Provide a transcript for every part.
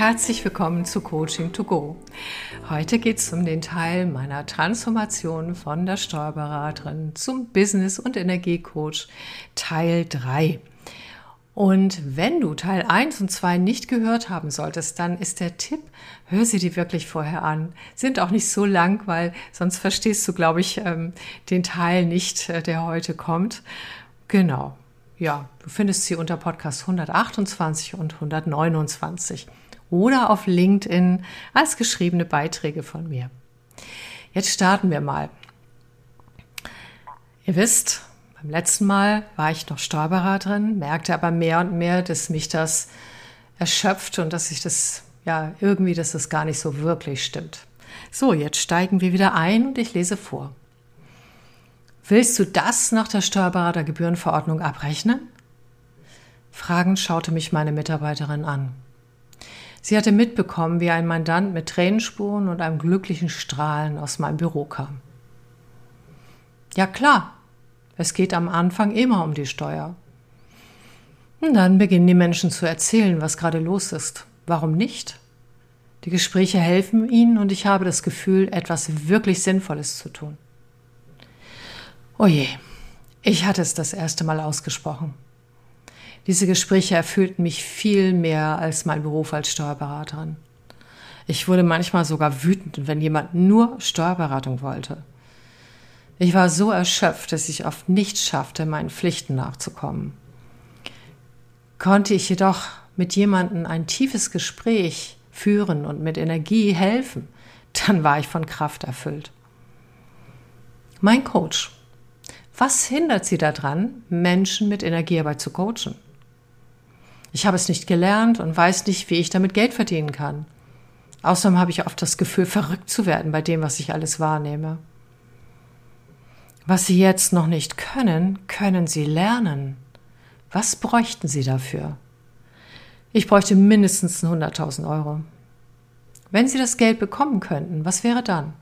herzlich willkommen zu Coaching to Go. Heute geht es um den Teil meiner Transformation von der Steuerberaterin zum Business- und Energiecoach Teil 3. Und wenn du Teil 1 und 2 nicht gehört haben solltest, dann ist der Tipp, hör sie dir wirklich vorher an. Sind auch nicht so lang, weil sonst verstehst du, glaube ich, ähm, den Teil nicht, äh, der heute kommt. Genau. Ja, du findest sie unter Podcast 128 und 129 oder auf LinkedIn als geschriebene Beiträge von mir. Jetzt starten wir mal. Ihr wisst, beim letzten Mal war ich noch Steuerberaterin, merkte aber mehr und mehr, dass mich das erschöpft und dass ich das, ja, irgendwie, dass das gar nicht so wirklich stimmt. So, jetzt steigen wir wieder ein und ich lese vor. Willst du das nach der Steuerberatergebührenverordnung abrechnen? Fragend schaute mich meine Mitarbeiterin an. Sie hatte mitbekommen, wie ein Mandant mit Tränenspuren und einem glücklichen Strahlen aus meinem Büro kam. Ja klar, es geht am Anfang immer um die Steuer. Und dann beginnen die Menschen zu erzählen, was gerade los ist. Warum nicht? Die Gespräche helfen ihnen und ich habe das Gefühl, etwas wirklich Sinnvolles zu tun. Oje, ich hatte es das erste Mal ausgesprochen. Diese Gespräche erfüllten mich viel mehr als mein Beruf als Steuerberaterin. Ich wurde manchmal sogar wütend, wenn jemand nur Steuerberatung wollte. Ich war so erschöpft, dass ich oft nicht schaffte, meinen Pflichten nachzukommen. Konnte ich jedoch mit jemandem ein tiefes Gespräch führen und mit Energie helfen, dann war ich von Kraft erfüllt. Mein Coach. Was hindert Sie daran, Menschen mit Energiearbeit zu coachen? Ich habe es nicht gelernt und weiß nicht, wie ich damit Geld verdienen kann. Außerdem habe ich oft das Gefühl, verrückt zu werden bei dem, was ich alles wahrnehme. Was Sie jetzt noch nicht können, können Sie lernen. Was bräuchten Sie dafür? Ich bräuchte mindestens 100.000 Euro. Wenn Sie das Geld bekommen könnten, was wäre dann?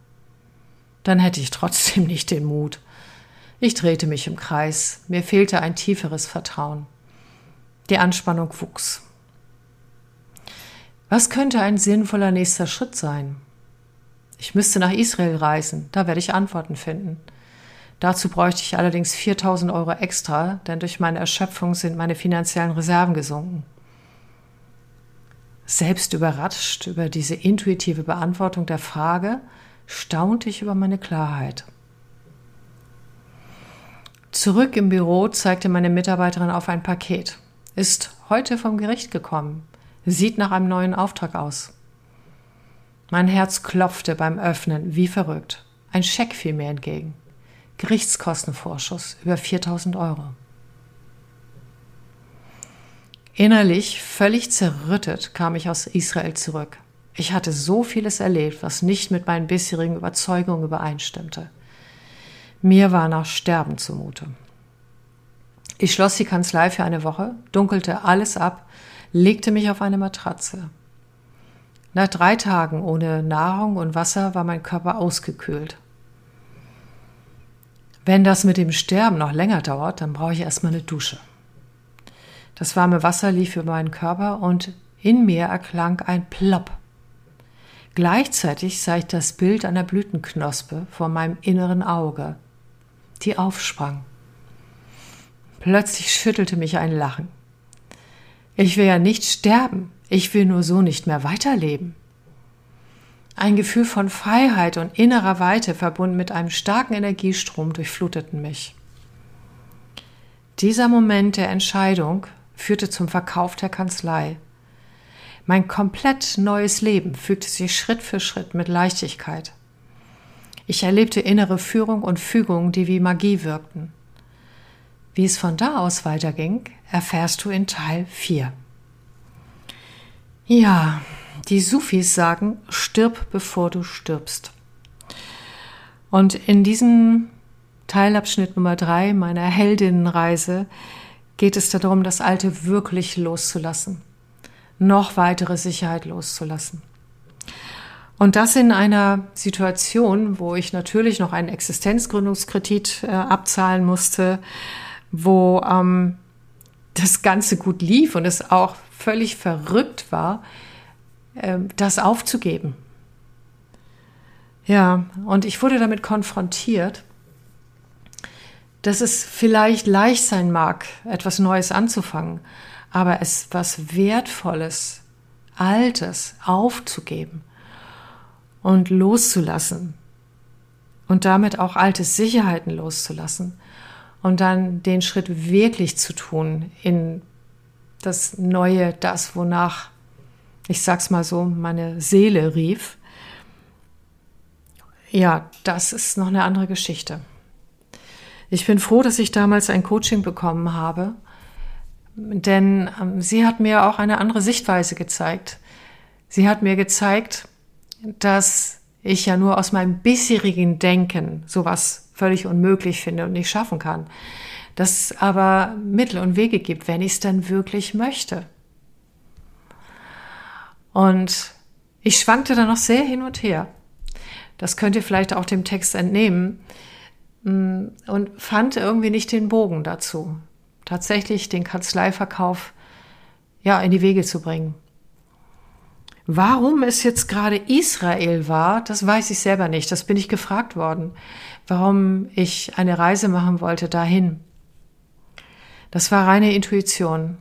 Dann hätte ich trotzdem nicht den Mut. Ich drehte mich im Kreis, mir fehlte ein tieferes Vertrauen. Die Anspannung wuchs. Was könnte ein sinnvoller nächster Schritt sein? Ich müsste nach Israel reisen, da werde ich Antworten finden. Dazu bräuchte ich allerdings 4000 Euro extra, denn durch meine Erschöpfung sind meine finanziellen Reserven gesunken. Selbst überrascht über diese intuitive Beantwortung der Frage, staunte ich über meine Klarheit. Zurück im Büro zeigte meine Mitarbeiterin auf ein Paket. Ist heute vom Gericht gekommen. Sieht nach einem neuen Auftrag aus. Mein Herz klopfte beim Öffnen wie verrückt. Ein Scheck fiel mir entgegen. Gerichtskostenvorschuss über 4000 Euro. Innerlich völlig zerrüttet kam ich aus Israel zurück. Ich hatte so vieles erlebt, was nicht mit meinen bisherigen Überzeugungen übereinstimmte. Mir war nach Sterben zumute. Ich schloss die Kanzlei für eine Woche, dunkelte alles ab, legte mich auf eine Matratze. Nach drei Tagen ohne Nahrung und Wasser war mein Körper ausgekühlt. Wenn das mit dem Sterben noch länger dauert, dann brauche ich erstmal eine Dusche. Das warme Wasser lief über meinen Körper und in mir erklang ein Plopp. Gleichzeitig sah ich das Bild einer Blütenknospe vor meinem inneren Auge, die aufsprang. Plötzlich schüttelte mich ein Lachen. Ich will ja nicht sterben, ich will nur so nicht mehr weiterleben. Ein Gefühl von Freiheit und innerer Weite verbunden mit einem starken Energiestrom durchfluteten mich. Dieser Moment der Entscheidung führte zum Verkauf der Kanzlei. Mein komplett neues Leben fügte sich Schritt für Schritt mit Leichtigkeit. Ich erlebte innere Führung und Fügung, die wie Magie wirkten. Wie es von da aus weiterging, erfährst du in Teil 4. Ja, die Sufis sagen, stirb bevor du stirbst. Und in diesem Teilabschnitt Nummer drei meiner Heldinnenreise geht es darum, das Alte wirklich loszulassen, noch weitere Sicherheit loszulassen. Und das in einer Situation, wo ich natürlich noch einen Existenzgründungskredit äh, abzahlen musste, wo ähm, das Ganze gut lief und es auch völlig verrückt war, äh, das aufzugeben. Ja, und ich wurde damit konfrontiert, dass es vielleicht leicht sein mag, etwas Neues anzufangen, aber es was Wertvolles, Altes aufzugeben und loszulassen und damit auch alte Sicherheiten loszulassen und dann den Schritt wirklich zu tun in das Neue, das, wonach, ich sag's mal so, meine Seele rief. Ja, das ist noch eine andere Geschichte. Ich bin froh, dass ich damals ein Coaching bekommen habe, denn ähm, sie hat mir auch eine andere Sichtweise gezeigt. Sie hat mir gezeigt, dass ich ja nur aus meinem bisherigen Denken sowas völlig unmöglich finde und nicht schaffen kann. Dass es aber Mittel und Wege gibt, wenn ich es dann wirklich möchte. Und ich schwankte da noch sehr hin und her. Das könnt ihr vielleicht auch dem Text entnehmen. Mm, und fand irgendwie nicht den Bogen dazu, tatsächlich den Kanzleiverkauf ja in die Wege zu bringen. Warum es jetzt gerade Israel war, das weiß ich selber nicht. Das bin ich gefragt worden, warum ich eine Reise machen wollte dahin. Das war reine Intuition.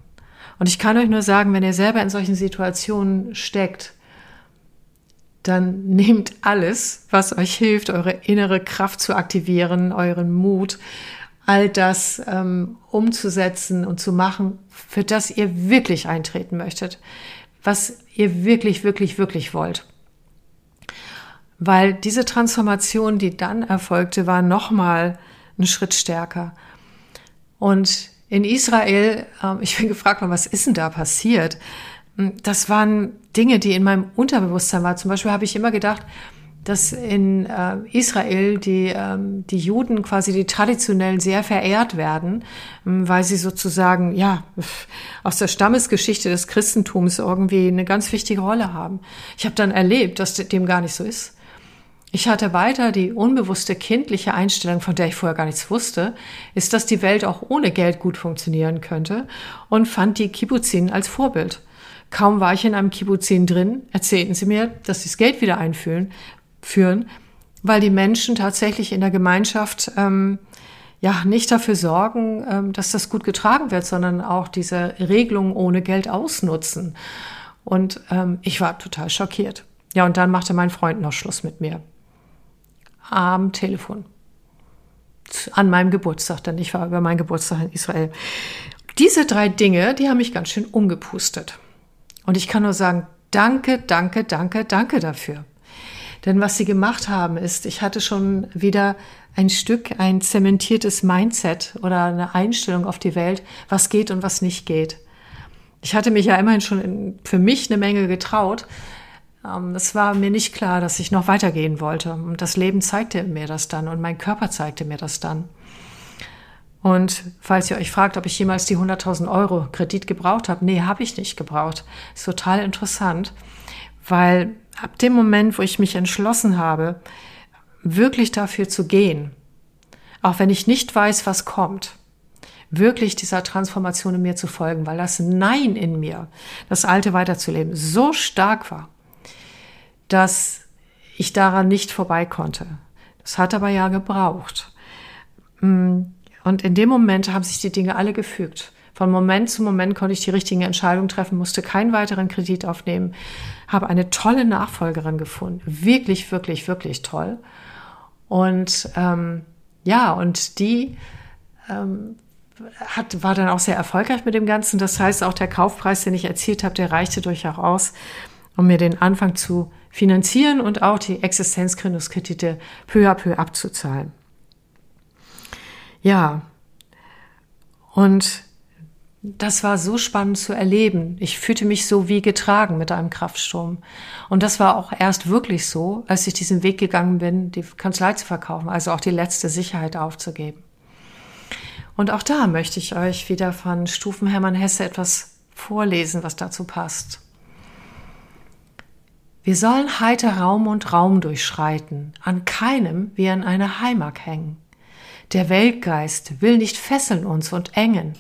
Und ich kann euch nur sagen, wenn ihr selber in solchen Situationen steckt, dann nehmt alles, was euch hilft, eure innere Kraft zu aktivieren, euren Mut, all das ähm, umzusetzen und zu machen, für das ihr wirklich eintreten möchtet was ihr wirklich, wirklich, wirklich wollt. Weil diese Transformation, die dann erfolgte, war nochmal einen Schritt stärker. Und in Israel, ähm, ich bin gefragt was ist denn da passiert? Hm, das waren Dinge, die in meinem Unterbewusstsein waren. Zum Beispiel habe ich immer gedacht, dass in äh, Israel die, ähm, die Juden quasi die traditionellen sehr verehrt werden, ähm, weil sie sozusagen, ja, aus der Stammesgeschichte des Christentums irgendwie eine ganz wichtige Rolle haben. Ich habe dann erlebt, dass dem gar nicht so ist. Ich hatte weiter die unbewusste kindliche Einstellung, von der ich vorher gar nichts wusste, ist, dass die Welt auch ohne Geld gut funktionieren könnte und fand die Kibbuzin als Vorbild. Kaum war ich in einem Kibbuzin drin, erzählten sie mir, dass sie das Geld wieder einfühlen, führen, weil die Menschen tatsächlich in der Gemeinschaft ähm, ja nicht dafür sorgen, ähm, dass das gut getragen wird, sondern auch diese Regelung ohne Geld ausnutzen. Und ähm, ich war total schockiert. Ja, und dann machte mein Freund noch Schluss mit mir. Am Telefon. An meinem Geburtstag, denn ich war über meinen Geburtstag in Israel. Diese drei Dinge, die haben mich ganz schön umgepustet. Und ich kann nur sagen, danke, danke, danke, danke dafür. Denn was sie gemacht haben, ist, ich hatte schon wieder ein Stück, ein zementiertes Mindset oder eine Einstellung auf die Welt, was geht und was nicht geht. Ich hatte mich ja immerhin schon für mich eine Menge getraut. Ähm, es war mir nicht klar, dass ich noch weitergehen wollte. Und das Leben zeigte mir das dann und mein Körper zeigte mir das dann. Und falls ihr euch fragt, ob ich jemals die 100.000 Euro Kredit gebraucht habe, nee, habe ich nicht gebraucht. Ist total interessant, weil ab dem Moment, wo ich mich entschlossen habe, wirklich dafür zu gehen, auch wenn ich nicht weiß, was kommt, wirklich dieser Transformation in mir zu folgen, weil das Nein in mir, das Alte weiterzuleben, so stark war, dass ich daran nicht vorbei konnte. Das hat aber ja gebraucht. Mm, und in dem Moment haben sich die Dinge alle gefügt. Von Moment zu Moment konnte ich die richtigen Entscheidungen treffen, musste keinen weiteren Kredit aufnehmen, habe eine tolle Nachfolgerin gefunden. Wirklich, wirklich, wirklich toll. Und ähm, ja, und die ähm, hat, war dann auch sehr erfolgreich mit dem Ganzen. Das heißt, auch der Kaufpreis, den ich erzielt habe, der reichte durchaus, um mir den Anfang zu finanzieren und auch die Existenzgründungskredite peu à peu abzuzahlen. Ja, und das war so spannend zu erleben. Ich fühlte mich so wie getragen mit einem Kraftsturm. Und das war auch erst wirklich so, als ich diesen Weg gegangen bin, die Kanzlei zu verkaufen, also auch die letzte Sicherheit aufzugeben. Und auch da möchte ich euch wieder von Stufen Hermann Hesse etwas vorlesen, was dazu passt. Wir sollen heiter Raum und Raum durchschreiten, an keinem wie an einer Heimat hängen. Der Weltgeist will nicht fesseln uns und engen,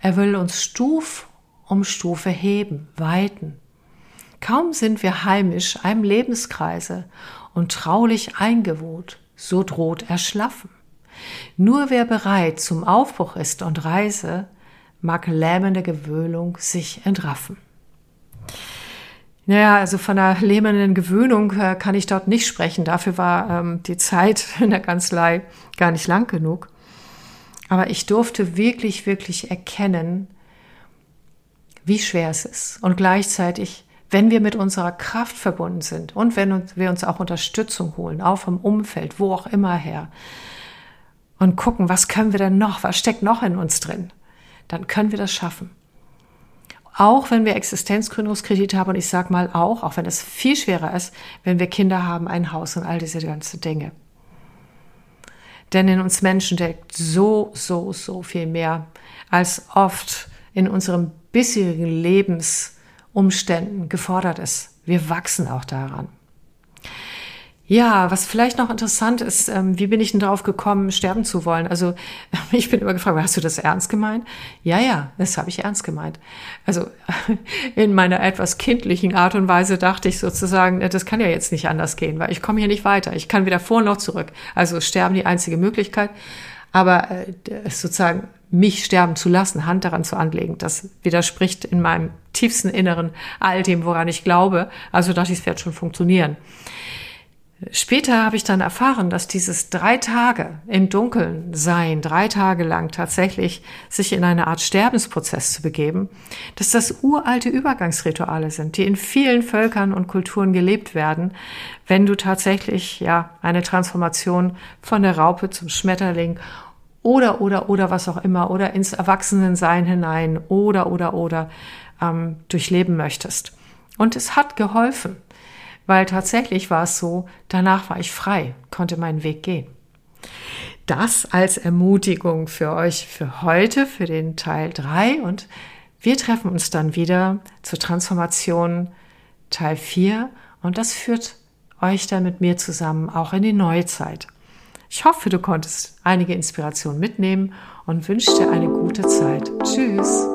er will uns Stuf um Stufe heben, weiten. Kaum sind wir heimisch einem Lebenskreise und traulich eingewohnt, so droht Erschlaffen. Nur wer bereit zum Aufbruch ist und Reise, mag lähmende Gewöhnung sich entraffen. Naja, also von einer lähmenden Gewöhnung äh, kann ich dort nicht sprechen. Dafür war ähm, die Zeit in der Kanzlei gar nicht lang genug. Aber ich durfte wirklich, wirklich erkennen, wie schwer es ist. Und gleichzeitig, wenn wir mit unserer Kraft verbunden sind und wenn wir uns auch Unterstützung holen, auch vom Umfeld, wo auch immer her, und gucken, was können wir denn noch, was steckt noch in uns drin, dann können wir das schaffen. Auch wenn wir Existenzgründungskredite haben, und ich sage mal auch, auch wenn es viel schwerer ist, wenn wir Kinder haben, ein Haus und all diese ganzen Dinge. Denn in uns Menschen steckt so, so, so viel mehr, als oft in unserem bisherigen Lebensumständen gefordert ist. Wir wachsen auch daran. Ja, was vielleicht noch interessant ist, ähm, wie bin ich denn drauf gekommen, sterben zu wollen? Also ich bin immer gefragt, hast du das ernst gemeint? Ja, ja, das habe ich ernst gemeint. Also in meiner etwas kindlichen Art und Weise dachte ich sozusagen, das kann ja jetzt nicht anders gehen, weil ich komme hier nicht weiter. Ich kann weder vor noch zurück. Also sterben die einzige Möglichkeit. Aber äh, sozusagen mich sterben zu lassen, Hand daran zu anlegen, das widerspricht in meinem tiefsten Inneren all dem, woran ich glaube. Also dachte ich, es wird schon funktionieren. Später habe ich dann erfahren, dass dieses drei Tage im Dunkeln sein, drei Tage lang tatsächlich sich in eine Art Sterbensprozess zu begeben, dass das uralte Übergangsrituale sind, die in vielen Völkern und Kulturen gelebt werden, wenn du tatsächlich, ja, eine Transformation von der Raupe zum Schmetterling oder, oder, oder was auch immer, oder ins Erwachsenensein hinein, oder, oder, oder, ähm, durchleben möchtest. Und es hat geholfen weil tatsächlich war es so, danach war ich frei, konnte meinen Weg gehen. Das als Ermutigung für euch für heute, für den Teil 3 und wir treffen uns dann wieder zur Transformation Teil 4 und das führt euch dann mit mir zusammen auch in die Neuzeit. Ich hoffe, du konntest einige Inspirationen mitnehmen und wünsche dir eine gute Zeit. Tschüss.